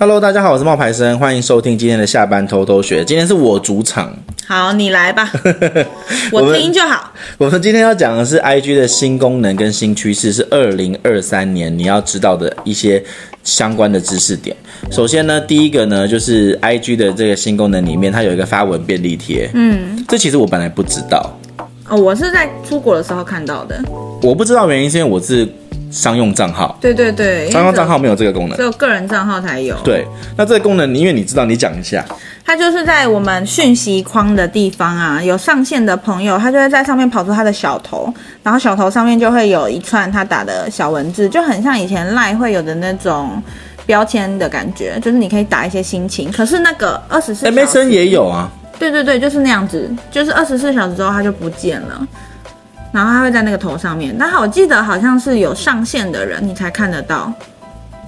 Hello，大家好，我是冒牌生，欢迎收听今天的下班偷偷学。今天是我主场，好，你来吧，我听就好我。我们今天要讲的是 IG 的新功能跟新趋势，是二零二三年你要知道的一些相关的知识点。首先呢，第一个呢，就是 IG 的这个新功能里面，它有一个发文便利贴。嗯，这其实我本来不知道。哦，我是在出国的时候看到的。我不知道原因，是因为我是。商用账号，对对对，商用账号没有这个功能，只有个人账号才有。对，那这个功能，因为你知道，你讲一下。它就是在我们讯息框的地方啊，有上线的朋友，他就会在上面跑出他的小头，然后小头上面就会有一串他打的小文字，就很像以前赖会有的那种标签的感觉，就是你可以打一些心情。可是那个二十四，MSN 也有啊。对对对，就是那样子，就是二十四小时之后它就不见了。然后它会在那个头上面，但是我记得好像是有上线的人你才看得到。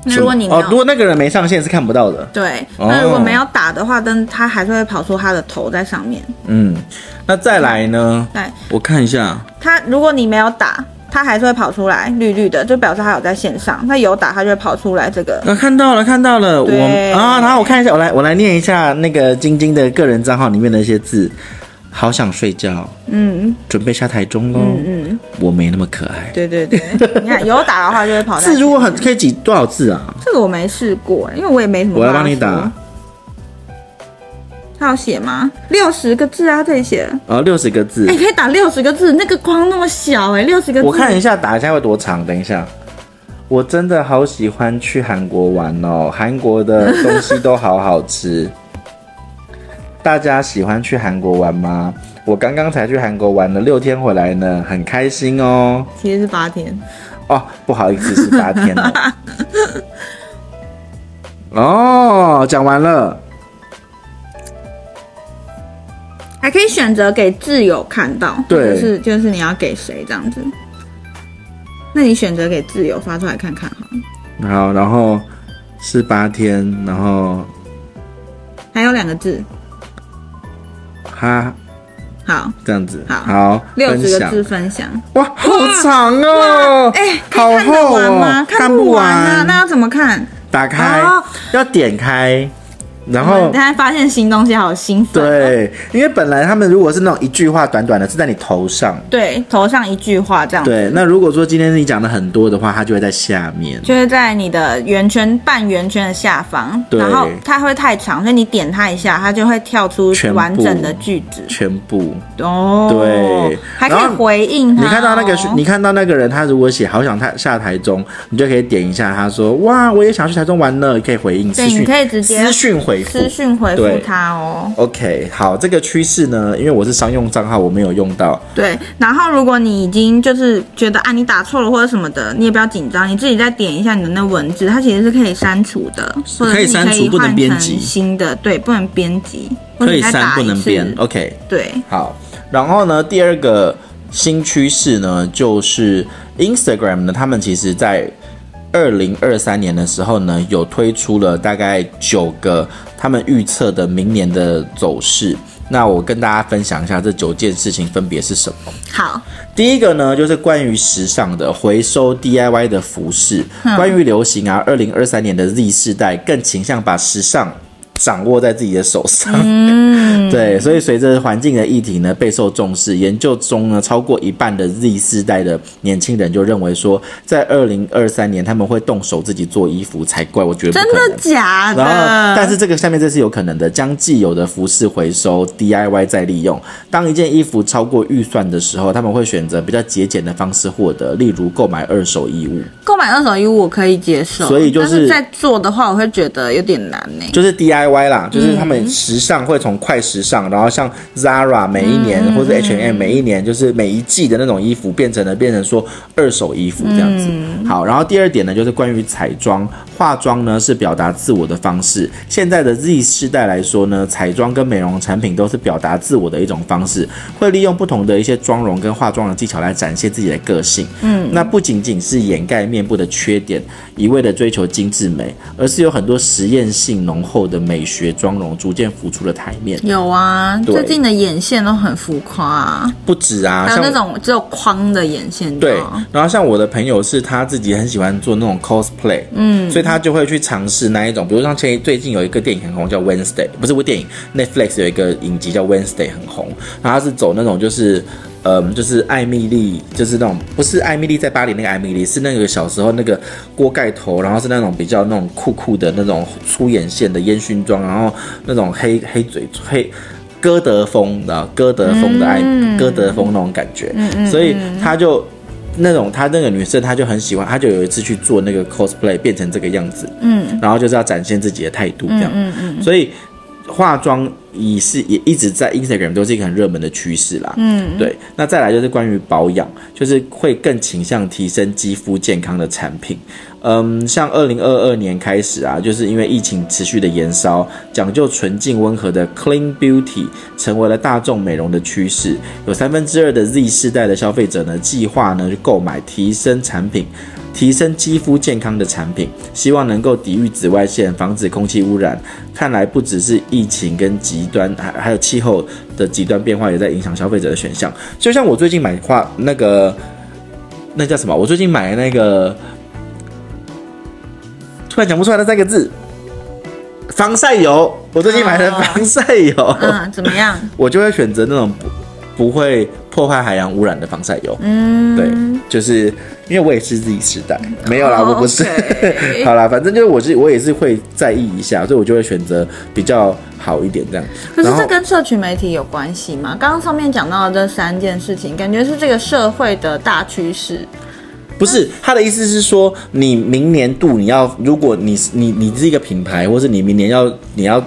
那如果你哦，如果那个人没上线是看不到的。对，那如果没有打的话，灯它还是会跑出他的头在上面。嗯，那再来呢？来，我看一下。它如果你没有打，它还是会跑出来绿绿的，就表示它有在线上。那有打，它就会跑出来这个。啊，看到了，看到了。我啊，然后我看一下，我来我来念一下那个晶晶的个人账号里面的一些字。好想睡觉，嗯，准备下台中喽，嗯嗯，我没那么可爱，对对对，你看有打的话就会跑。字如果很可以挤多少字啊？这个我没试过，因为我也没什么。我来帮你打。他要写吗？六十个字啊，这里写。哦，六十个字。哎，可以打六十个字，那个框那么小，哎，六十个字。我看一下，打一下会多长？等一下，我真的好喜欢去韩国玩哦，韩国的东西都好好吃。大家喜欢去韩国玩吗？我刚刚才去韩国玩了六天回来呢，很开心哦。其实是八天哦，不好意思，是八天哦。哦，讲完了，还可以选择给挚友看到，对，就是就是你要给谁这样子。那你选择给挚友发出来看看哈。好，然后是八天，然后还有两个字。哈，好，这样子，好，好，六十个字分享，哇，好长哦，哎，好厚哦，看不完啊，那要怎么看？打开，要点开。然后，大家发现新东西，好兴奋。对，因为本来他们如果是那种一句话短短的，是在你头上。对，头上一句话这样。对，那如果说今天你讲的很多的话，它就会在下面，就会在你的圆圈半圆圈的下方。对。然后它会太长，所以你点它一下，它就会跳出完整的句子。全部。哦。对。还可以回应他。你看到那个，你看到那个人，他如果写好想他下台中，你就可以点一下，他说哇，我也想去台中玩了，可以回应。对，你可以直接私讯回复。私讯回。回复他哦。OK，好，这个趋势呢，因为我是商用账号，我没有用到。对，然后如果你已经就是觉得啊，你打错了或者什么的，你也不要紧张，你自己再点一下你的那文字，它其实是可以删除的，或者是你可以换成新的。对，不能编辑，可以删不能编。OK，对，好。然后呢，第二个新趋势呢，就是 Instagram 呢，他们其实在二零二三年的时候呢，有推出了大概九个。他们预测的明年的走势，那我跟大家分享一下这九件事情分别是什么。好，第一个呢，就是关于时尚的回收 DIY 的服饰，嗯、关于流行啊，二零二三年的 Z 世代更倾向把时尚。掌握在自己的手上，嗯，对，所以随着环境的议题呢备受重视，研究中呢超过一半的 Z 世代的年轻人就认为说，在二零二三年他们会动手自己做衣服才怪，我觉得。真的假的？然后，但是这个下面这是有可能的，将既有的服饰回收 DIY 再利用。当一件衣服超过预算的时候，他们会选择比较节俭的方式获得，例如购买二手衣物。购买二手衣物我可以接受，所以就是，是在做的话，我会觉得有点难呢。就是 DIY。啦，就是他们时尚会从快时尚，然后像 Zara 每一年或者 H&M 每一年，就是每一季的那种衣服，变成了变成说二手衣服这样子。好，然后第二点呢，就是关于彩妆、化妆呢是表达自我的方式。现在的 Z 世代来说呢，彩妆跟美容产品都是表达自我的一种方式，会利用不同的一些妆容跟化妆的技巧来展现自己的个性。嗯，那不仅仅是掩盖面部的缺点，一味的追求精致美，而是有很多实验性浓厚的美。学妆容逐渐浮出了台面。有啊，最近的眼线都很浮夸啊，不止啊，还有那种只有框的眼线。对，然后像我的朋友是他自己很喜欢做那种 cosplay，嗯，所以他他就会去尝试那一种，比如像前最近有一个电影很红叫 Wednesday，不是部电影，Netflix 有一个影集叫 Wednesday 很红，然后他是走那种就是。嗯，就是艾米丽，就是那种不是艾米丽在巴黎那个艾米丽，是那个小时候那个锅盖头，然后是那种比较那种酷酷的那种粗眼线的烟熏妆，然后那种黑黑嘴黑歌德风的歌德风的爱歌德风那种感觉，所以他就那种她那个女生，她就很喜欢，她就有一次去做那个 cosplay，变成这个样子，嗯，然后就是要展现自己的态度这样，嗯嗯，所以。化妆也是也一直在 Instagram 都是一个很热门的趋势啦。嗯，对。那再来就是关于保养，就是会更倾向提升肌肤健康的产品。嗯，像二零二二年开始啊，就是因为疫情持续的延烧，讲究纯净温和的 Clean Beauty 成为了大众美容的趋势。有三分之二的 Z 世代的消费者呢，计划呢去购买提升产品。提升肌肤健康的产品，希望能够抵御紫外线，防止空气污染。看来不只是疫情跟极端，还还有气候的极端变化也在影响消费者的选项。就像我最近买化那个，那叫什么？我最近买的那个，突然讲不出来的三个字，防晒油。我最近买的防晒油，嗯，怎么样？我就会选择那种不不会破坏海洋污染的防晒油。嗯，对，就是。因为我也是 Z 时代，没有啦，我不是。Okay. 好啦，反正就是我是我也是会在意一下，所以我就会选择比较好一点这样。可是这跟社群媒体有关系吗？刚刚上面讲到的这三件事情，感觉是这个社会的大趋势。不是，他的意思是说，你明年度你要，如果你你你是一个品牌，或是你明年要你要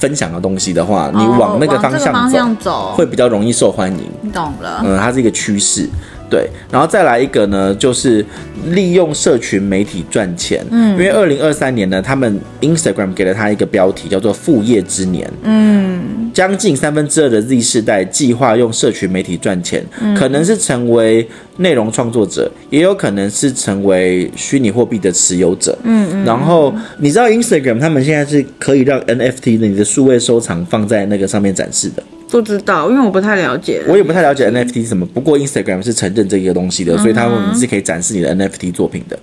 分享的东西的话，你往那个方向走，会比较容易受欢迎。你懂了？嗯，它是一个趋势。对，然后再来一个呢，就是利用社群媒体赚钱。嗯，因为二零二三年呢，他们 Instagram 给了他一个标题，叫做“副业之年”。嗯，将近三分之二的 Z 世代计划用社群媒体赚钱，嗯，可能是成为内容创作者，也有可能是成为虚拟货币的持有者。嗯嗯。然后你知道 Instagram 他们现在是可以让 NFT 的你的数位收藏放在那个上面展示的。不知道，因为我不太了解。我也不太了解 NFT 是什么，不过 Instagram 是承认这个东西的，所以他们是可以展示你的 NFT 作品的。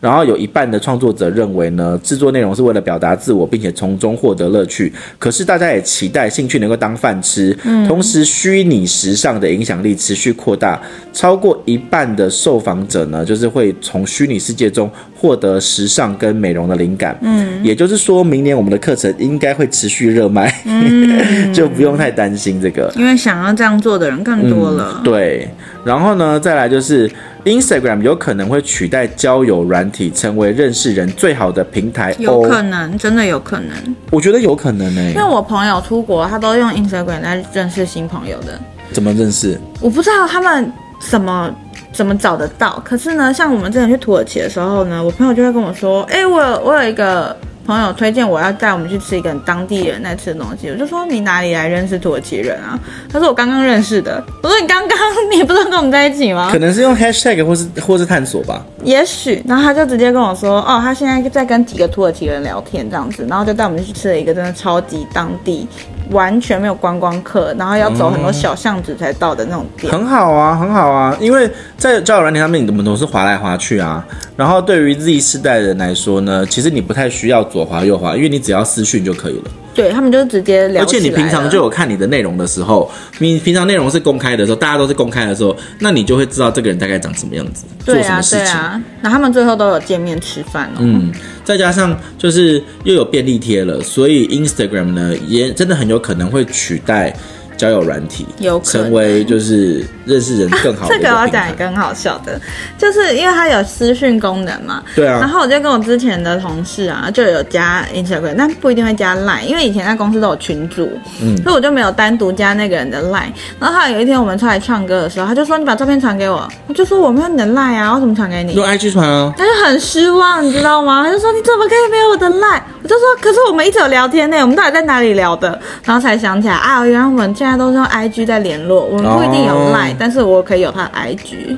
然后有一半的创作者认为呢，制作内容是为了表达自我，并且从中获得乐趣。可是大家也期待兴趣能够当饭吃。嗯。同时，虚拟时尚的影响力持续扩大，超过一半的受访者呢，就是会从虚拟世界中获得时尚跟美容的灵感。嗯。也就是说明年我们的课程应该会持续热卖，嗯、就不用太担心这个。因为想要这样做的人更多了。嗯、对。然后呢，再来就是 Instagram 有可能会取代交友软体，成为认识人最好的平台。有可能，真的有可能。我觉得有可能呢、欸，因为我朋友出国，他都用 Instagram 来认识新朋友的。怎么认识？我不知道他们怎么怎么找得到。可是呢，像我们之前去土耳其的时候呢，我朋友就会跟我说：“哎，我有我有一个。”朋友推荐我要带我们去吃一个当地人在吃的东西，我就说，你哪里来认识土耳其人啊？他说我刚刚认识的。我说你刚刚你不是跟我们在一起吗？可能是用 hashtag 或是或是探索吧。也许，然后他就直接跟我说，哦，他现在在跟几个土耳其人聊天这样子，然后就带我们去吃了一个真的超级当地。完全没有观光客，然后要走很多小巷子才到的那种店。很好啊，很好啊，因为在交友软件上面，你们总是滑来滑去啊。然后对于 Z 世代的人来说呢，其实你不太需要左滑右滑，因为你只要私讯就可以了。对，他们就直接聊。而且你平常就有看你的内容的时候，你平常内容是公开的时候，大家都是公开的时候，那你就会知道这个人大概长什么样子，做什么事情。啊。那他们最后都有见面吃饭哦。嗯，再加上就是又有便利贴了，所以 Instagram 呢也真的很有可能会取代。交友软体有成为就是认识人更好的、啊。这个我要讲一个很好笑的，就是因为它有私讯功能嘛。对啊。然后我就跟我之前的同事啊，就有加 Instagram，但不一定会加 Line，因为以前在公司都有群组，嗯，所以我就没有单独加那个人的 Line。然后后来有一天我们出来唱歌的时候，他就说：“你把照片传给我。”我就说：“我没有你的 Line 啊，我怎么传给你？”用 IG 传啊。他就很失望，你知道吗？他就说：“你怎么可以没有我的 Line？” 我就说：“可是我们一直有聊天呢，我们到底在哪里聊的？”然后才想起来啊，原来我们这样。现在都是用 IG 在联络，我们不一定有 Line，、哦、但是我可以有他的 IG。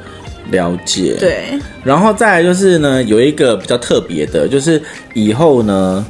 了解。对，然后再来就是呢，有一个比较特别的，就是以后呢，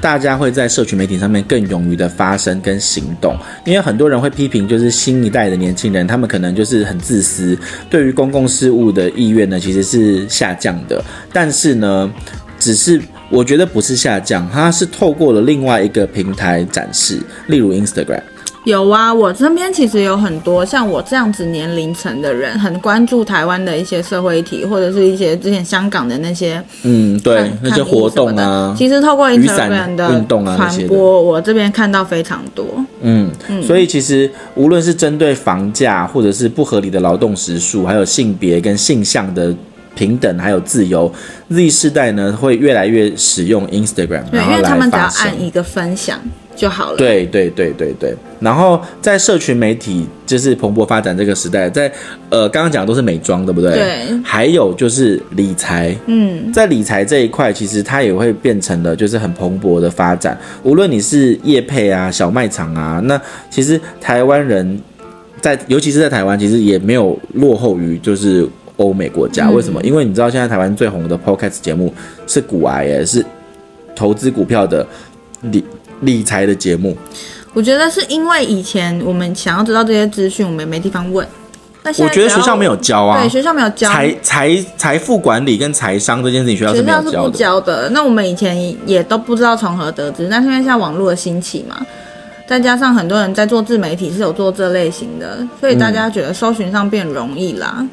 大家会在社群媒体上面更勇于的发声跟行动，因为很多人会批评，就是新一代的年轻人，他们可能就是很自私，对于公共事务的意愿呢，其实是下降的。但是呢，只是我觉得不是下降，它是透过了另外一个平台展示，例如 Instagram。有啊，我身边其实有很多像我这样子年龄层的人，很关注台湾的一些社会议题，或者是一些之前香港的那些，嗯，对，那些活动啊，其实透过 Instagram 的运动啊传播，我这边看到非常多。嗯，嗯，所以其实无论是针对房价，或者是不合理的劳动时数，还有性别跟性向的平等，还有自由，Z 世代呢会越来越使用 Instagram，对，因为他们只要按一个分享。就好了。对对对对对，然后在社群媒体就是蓬勃发展这个时代，在呃刚刚讲的都是美妆，对不对？对。还有就是理财，嗯，在理财这一块，其实它也会变成了就是很蓬勃的发展。无论你是业配啊、小卖场啊，那其实台湾人在，尤其是在台湾，其实也没有落后于就是欧美国家。为什么？因为你知道现在台湾最红的 Podcast 节目是股癌，也是投资股票的理。理财的节目，我觉得是因为以前我们想要知道这些资讯，我们也没地方问。我觉得学校没有教啊，对，学校没有教财财财富管理跟财商这件事情，学校是没有教的。学校是不教的。那我们以前也都不知道从何得知。那是因为现在网络的兴起嘛，再加上很多人在做自媒体是有做这类型的，所以大家觉得搜寻上变容易啦。嗯、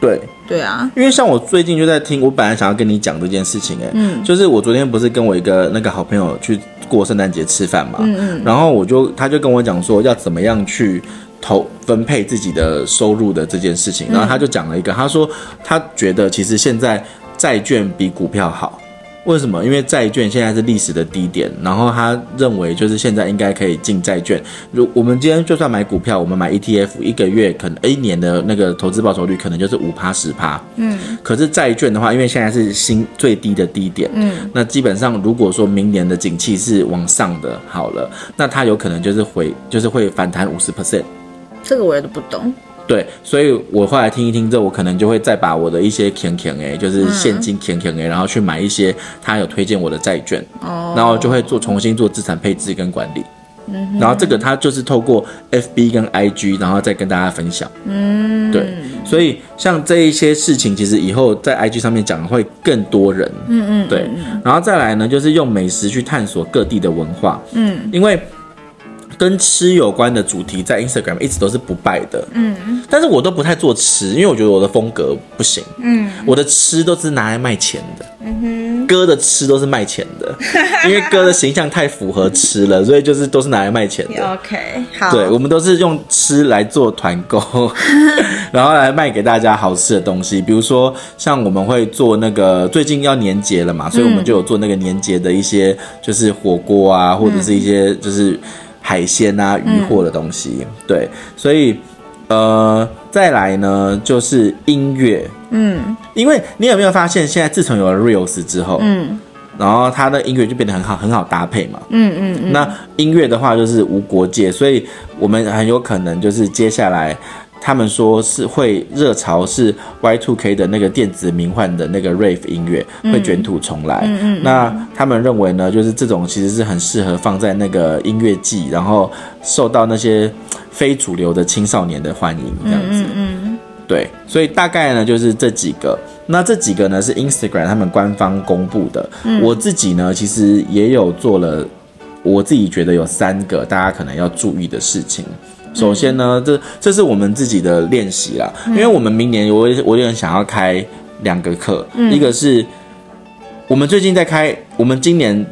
对。对啊，因为像我最近就在听，我本来想要跟你讲这件事情，哎，嗯，就是我昨天不是跟我一个那个好朋友去过圣诞节吃饭嘛，嗯嗯，然后我就他就跟我讲说要怎么样去投分配自己的收入的这件事情，然后他就讲了一个，他说他觉得其实现在债券比股票好。为什么？因为债券现在是历史的低点，然后他认为就是现在应该可以进债券。如我们今天就算买股票，我们买 ETF，一个月可能一年的那个投资报酬率可能就是五趴十趴。嗯。可是债券的话，因为现在是新最低的低点，嗯，那基本上如果说明年的景气是往上的，好了，那它有可能就是回就是会反弹五十 percent。这个我也都不懂。对，所以我后来听一听之后，我可能就会再把我的一些钱钱哎，就是现金钱钱哎，然后去买一些他有推荐我的债券，哦，然后就会做重新做资产配置跟管理，嗯，然后这个他就是透过 FB 跟 IG，然后再跟大家分享，嗯，对，所以像这一些事情，其实以后在 IG 上面讲的会更多人，嗯嗯，对，然后再来呢，就是用美食去探索各地的文化，嗯，因为。跟吃有关的主题在 Instagram 一直都是不败的，嗯，但是我都不太做吃，因为我觉得我的风格不行，嗯，我的吃都是拿来卖钱的，嗯哼，哥的吃都是卖钱的，因为哥的形象太符合吃了，所以就是都是拿来卖钱的，OK，好，对，我们都是用吃来做团购，然后来卖给大家好吃的东西，比如说像我们会做那个最近要年节了嘛，所以我们就有做那个年节的一些就是火锅啊，或者是一些就是。海鲜啊，渔获的东西，嗯、对，所以，呃，再来呢，就是音乐，嗯，因为你有没有发现，现在自从有了 Reels 之后，嗯，然后它的音乐就变得很好，很好搭配嘛，嗯嗯嗯，那音乐的话就是无国界，所以我们很有可能就是接下来。他们说是会热潮是 Y2K 的那个电子迷幻的那个 Rave 音乐会卷土重来。嗯嗯。那他们认为呢，就是这种其实是很适合放在那个音乐季，然后受到那些非主流的青少年的欢迎这样子。嗯嗯。对，所以大概呢就是这几个。那这几个呢是 Instagram 他们官方公布的。我自己呢其实也有做了，我自己觉得有三个大家可能要注意的事情。首先呢，这这是我们自己的练习啦，因为我们明年我我有点想要开两个课，嗯、一个是我们最近在开，我们今年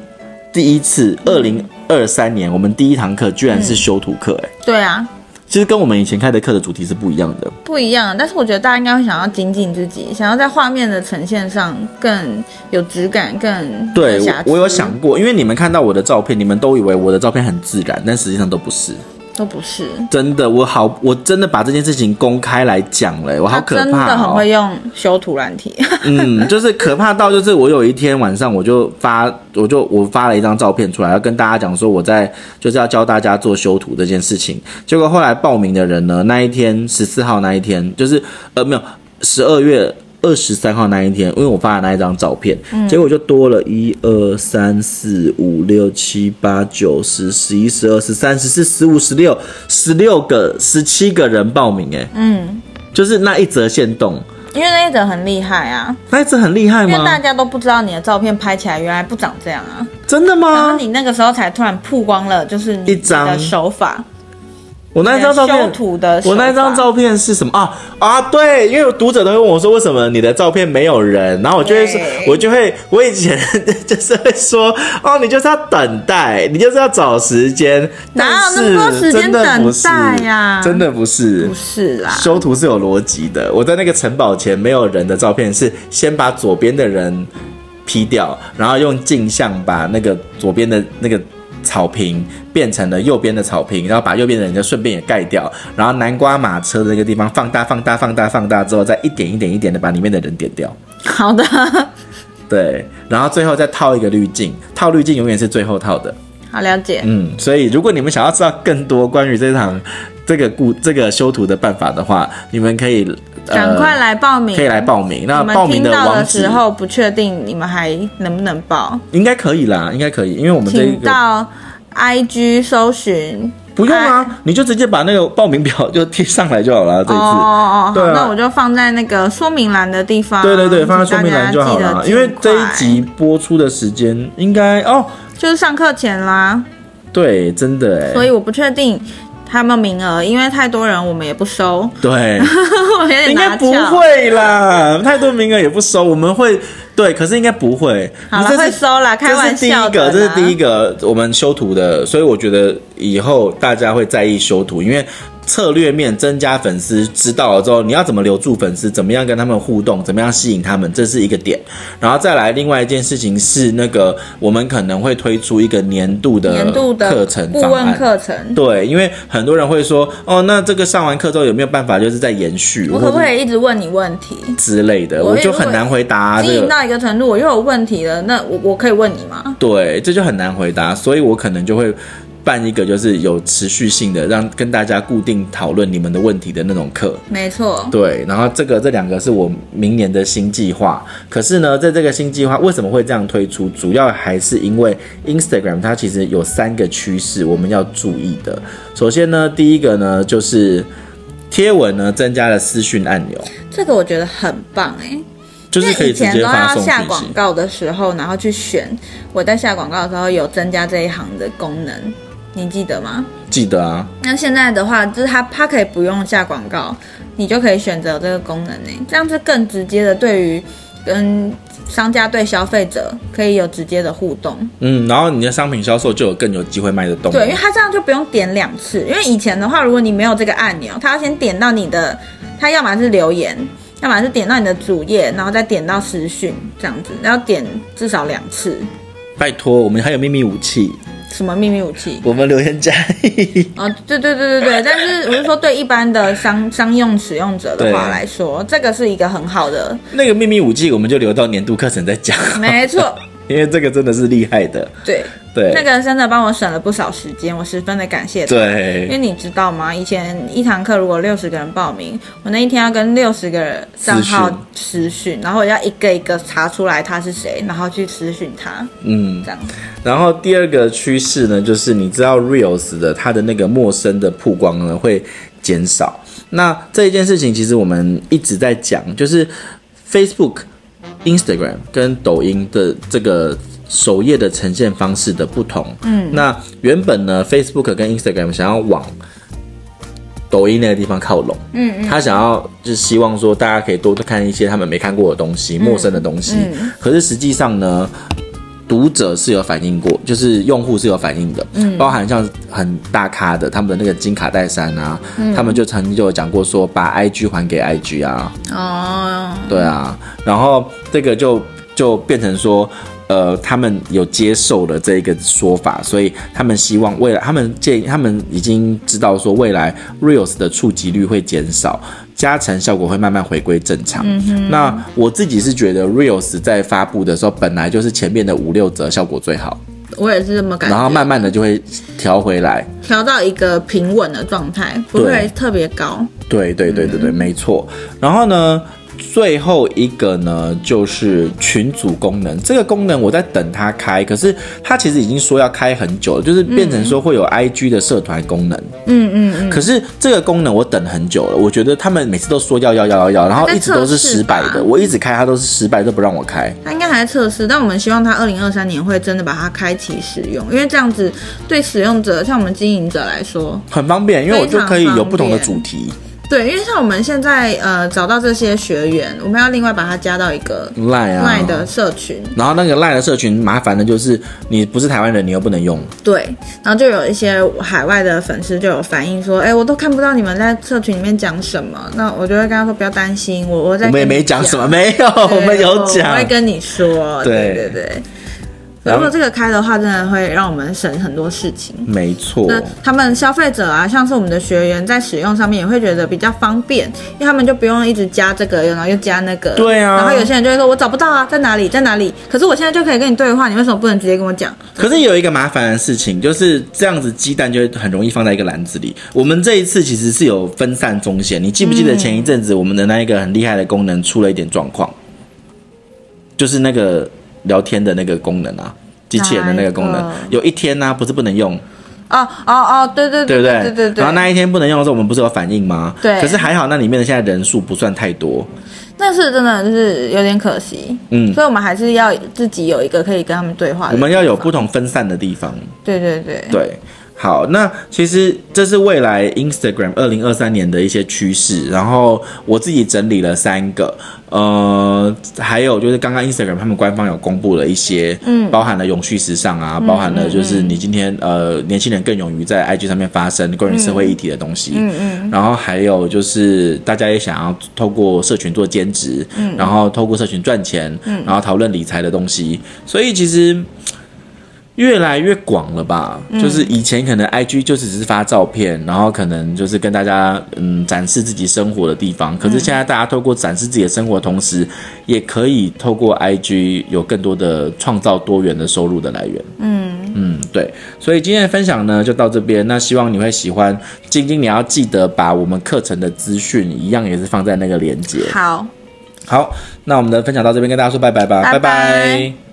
第一次二零二三年，我们第一堂课居然是修图课，哎，对啊，其实跟我们以前开的课的主题是不一样的，不一样，但是我觉得大家应该会想要精进自己，想要在画面的呈现上更有质感，更对我，我有想过，因为你们看到我的照片，你们都以为我的照片很自然，但实际上都不是。都不是真的，我好，我真的把这件事情公开来讲了，我好可怕、哦。真的很会用修图软体，嗯，就是可怕到，就是我有一天晚上我就发，我就我发了一张照片出来，要跟大家讲说我在就是要教大家做修图这件事情。结果后来报名的人呢，那一天十四号那一天，就是呃没有十二月。二十三号那一天，因为我发的那一张照片，嗯、结果就多了一二三四五六七八九十十一十二十三十四十五十六十六个十七个人报名，哎，嗯，就是那一则限动，因为那一则很厉害啊，那一则很厉害吗？因为大家都不知道你的照片拍起来原来不长这样啊，真的吗？然后你那个时候才突然曝光了，就是你的手法。我那张照片，我那张照片是什么啊啊？对，因为读者都会问我说，为什么你的照片没有人？然后我就会说，我就会，我以前 就是会说，哦，你就是要等待，你就是要找时间。哪有那么多时间等待呀？真的不是，不是啦。修图是有逻辑的。我在那个城堡前没有人的照片，是先把左边的人 P 掉，然后用镜像把那个左边的那个。草坪变成了右边的草坪，然后把右边的人就顺便也盖掉，然后南瓜马车的那个地方放大、放大、放大、放大之后，再一点一点一点的把里面的人点掉。好的，对，然后最后再套一个滤镜，套滤镜永远是最后套的。好了解。嗯，所以如果你们想要知道更多关于这场这个故这个修图的办法的话，你们可以赶快来报名，可以来报名。那报名的网址的时候不确定，你们还能不能报？应该可以啦，应该可以，因为我们这个到 IG 搜寻。不用啊，你就直接把那个报名表就贴上来就好了。这一次哦哦哦，那我就放在那个说明栏的地方。对对对，放在说明栏就好了。因为这一集播出的时间应该哦。就是上课前啦，对，真的哎，所以我不确定他有没有名额，因为太多人我们也不收。对，应该不会啦，太多名额也不收，我们会对，可是应该不会。好了，会收啦，开玩笑。这是第一个，这是第一个我们修图的，所以我觉得以后大家会在意修图，因为。策略面增加粉丝，知道了之后，你要怎么留住粉丝，怎么样跟他们互动，怎么样吸引他们，这是一个点。然后再来，另外一件事情是那个，我们可能会推出一个年度的年度的课程。顾问课程。对，因为很多人会说，哦，那这个上完课之后有没有办法就是在延续？我可不可以一直问你问题之类的？我就很难回答。经营到一个程度，我又有问题了，那我我可以问你吗？对，这就很难回答，所以我可能就会。办一个就是有持续性的，让跟大家固定讨论你们的问题的那种课。没错。对，然后这个这两个是我明年的新计划。可是呢，在这个新计划为什么会这样推出？主要还是因为 Instagram 它其实有三个趋势我们要注意的。首先呢，第一个呢就是贴文呢增加了私讯按钮。这个我觉得很棒哎，就是可以直接发送下广告的时候，然后去选我在下广告的时候有增加这一行的功能。你记得吗？记得啊。那现在的话，就是它它可以不用下广告，你就可以选择这个功能呢。这样子更直接的，对于跟商家对消费者可以有直接的互动。嗯，然后你的商品销售就有更有机会卖得动。对，因为它这样就不用点两次。因为以前的话，如果你没有这个按钮，它要先点到你的，它要么是留言，要么是点到你的主页，然后再点到私讯这样子，要点至少两次。拜托，我们还有秘密武器。什么秘密武器？我们留言加啊，对对对对对，但是 我是说，对一般的商商用使用者的话来说，这个是一个很好的。那个秘密武器，我们就留到年度课程再讲。没错。因为这个真的是厉害的，对对，那个真的帮我省了不少时间，我十分的感谢他。对，因为你知道吗？以前一堂课如果六十个人报名，我那一天要跟六十个账号私讯，然后我要一个一个查出来他是谁，然后去私讯他。嗯，这样。然后第二个趋势呢，就是你知道 Reels 的它的那个陌生的曝光呢会减少。那这一件事情其实我们一直在讲，就是 Facebook。Instagram 跟抖音的这个首页的呈现方式的不同，嗯，那原本呢，Facebook 跟 Instagram 想要往抖音那个地方靠拢，嗯嗯，他想要就是希望说大家可以多看一些他们没看过的东西，陌生的东西，嗯，可是实际上呢。读者是有反映过，就是用户是有反映的，嗯，包含像很大咖的他们的那个金卡戴珊啊，嗯，他们就曾经就有讲过说把 IG 还给 IG 啊，哦，对啊，然后这个就就变成说，呃，他们有接受了这一个说法，所以他们希望未来，他们建议，他们已经知道说未来 Reels 的触及率会减少。加成效果会慢慢回归正常。嗯。那我自己是觉得 Reels 在发布的时候，本来就是前面的五六折效果最好。我也是这么感觉。然后慢慢的就会调回来，调到一个平稳的状态，不会特别高。对对对对对，没错。然后呢，最后一个呢，就是群组功能。这个功能我在等它开，可是它其实已经说要开很久了，就是变成说会有 IG 的社团功能。嗯嗯嗯。可是这个功能我等很久了，我觉得他们每次都说要要要要要，然后一直都是失败的。我一直开它都是失败，都不让我开。它应该还在测试，但我们希望它二零二三年会真的把它开启使用，因为这样子对使用者，像我们经营者来说很方便，因为我就可以有不同的主题。对，因为像我们现在呃找到这些学员，我们要另外把它加到一个啊 Line 的社群，然后那个 Line 的社群麻烦的就是你不是台湾人，你又不能用。对，然后就有一些海外的粉丝就有反映说，哎，我都看不到你们在社群里面讲什么，那我就会跟他说不要担心，我我在。我们也没讲什么，没有，我们有讲，我会跟你说，对对对。对如果这个开的话，真的会让我们省很多事情。没错，那他们消费者啊，像是我们的学员，在使用上面也会觉得比较方便，因为他们就不用一直加这个，然后又加那个。对啊。然后有些人就会说：“我找不到啊，在哪里，在哪里？”可是我现在就可以跟你对话，你为什么不能直接跟我讲？可是有一个麻烦的事情，就是这样子鸡蛋就会很容易放在一个篮子里。我们这一次其实是有分散风险。你记不记得前一阵子我们的那一个很厉害的功能出了一点状况？就是那个聊天的那个功能啊。机器人的那个功能，有一天呢、啊，不是不能用，哦哦哦，对对对，对不对？对对对。然后那一天不能用的时候，我们不是有反应吗？对。可是还好，那里面的现在人数不算太多。但是真的就是有点可惜，嗯，所以我们还是要自己有一个可以跟他们对话的。我们要有不同分散的地方。对对对。对。好，那其实这是未来 Instagram 二零二三年的一些趋势，然后我自己整理了三个，呃，还有就是刚刚 Instagram 他们官方有公布了一些，嗯，包含了永续时尚啊，嗯、包含了就是你今天呃年轻人更勇于在 IG 上面发声关于社会议题的东西，嗯嗯，然后还有就是大家也想要透过社群做兼职，嗯，然后透过社群赚钱，嗯，然后讨论理财的东西，所以其实。越来越广了吧？就是以前可能 IG 就只是发照片，然后可能就是跟大家嗯展示自己生活的地方。可是现在大家透过展示自己的生活同时，也可以透过 IG 有更多的创造多元的收入的来源。嗯嗯，对。所以今天的分享呢就到这边。那希望你会喜欢。晶晶，你要记得把我们课程的资讯一样也是放在那个链接。好，好，那我们的分享到这边，跟大家说拜拜吧，拜拜。拜拜。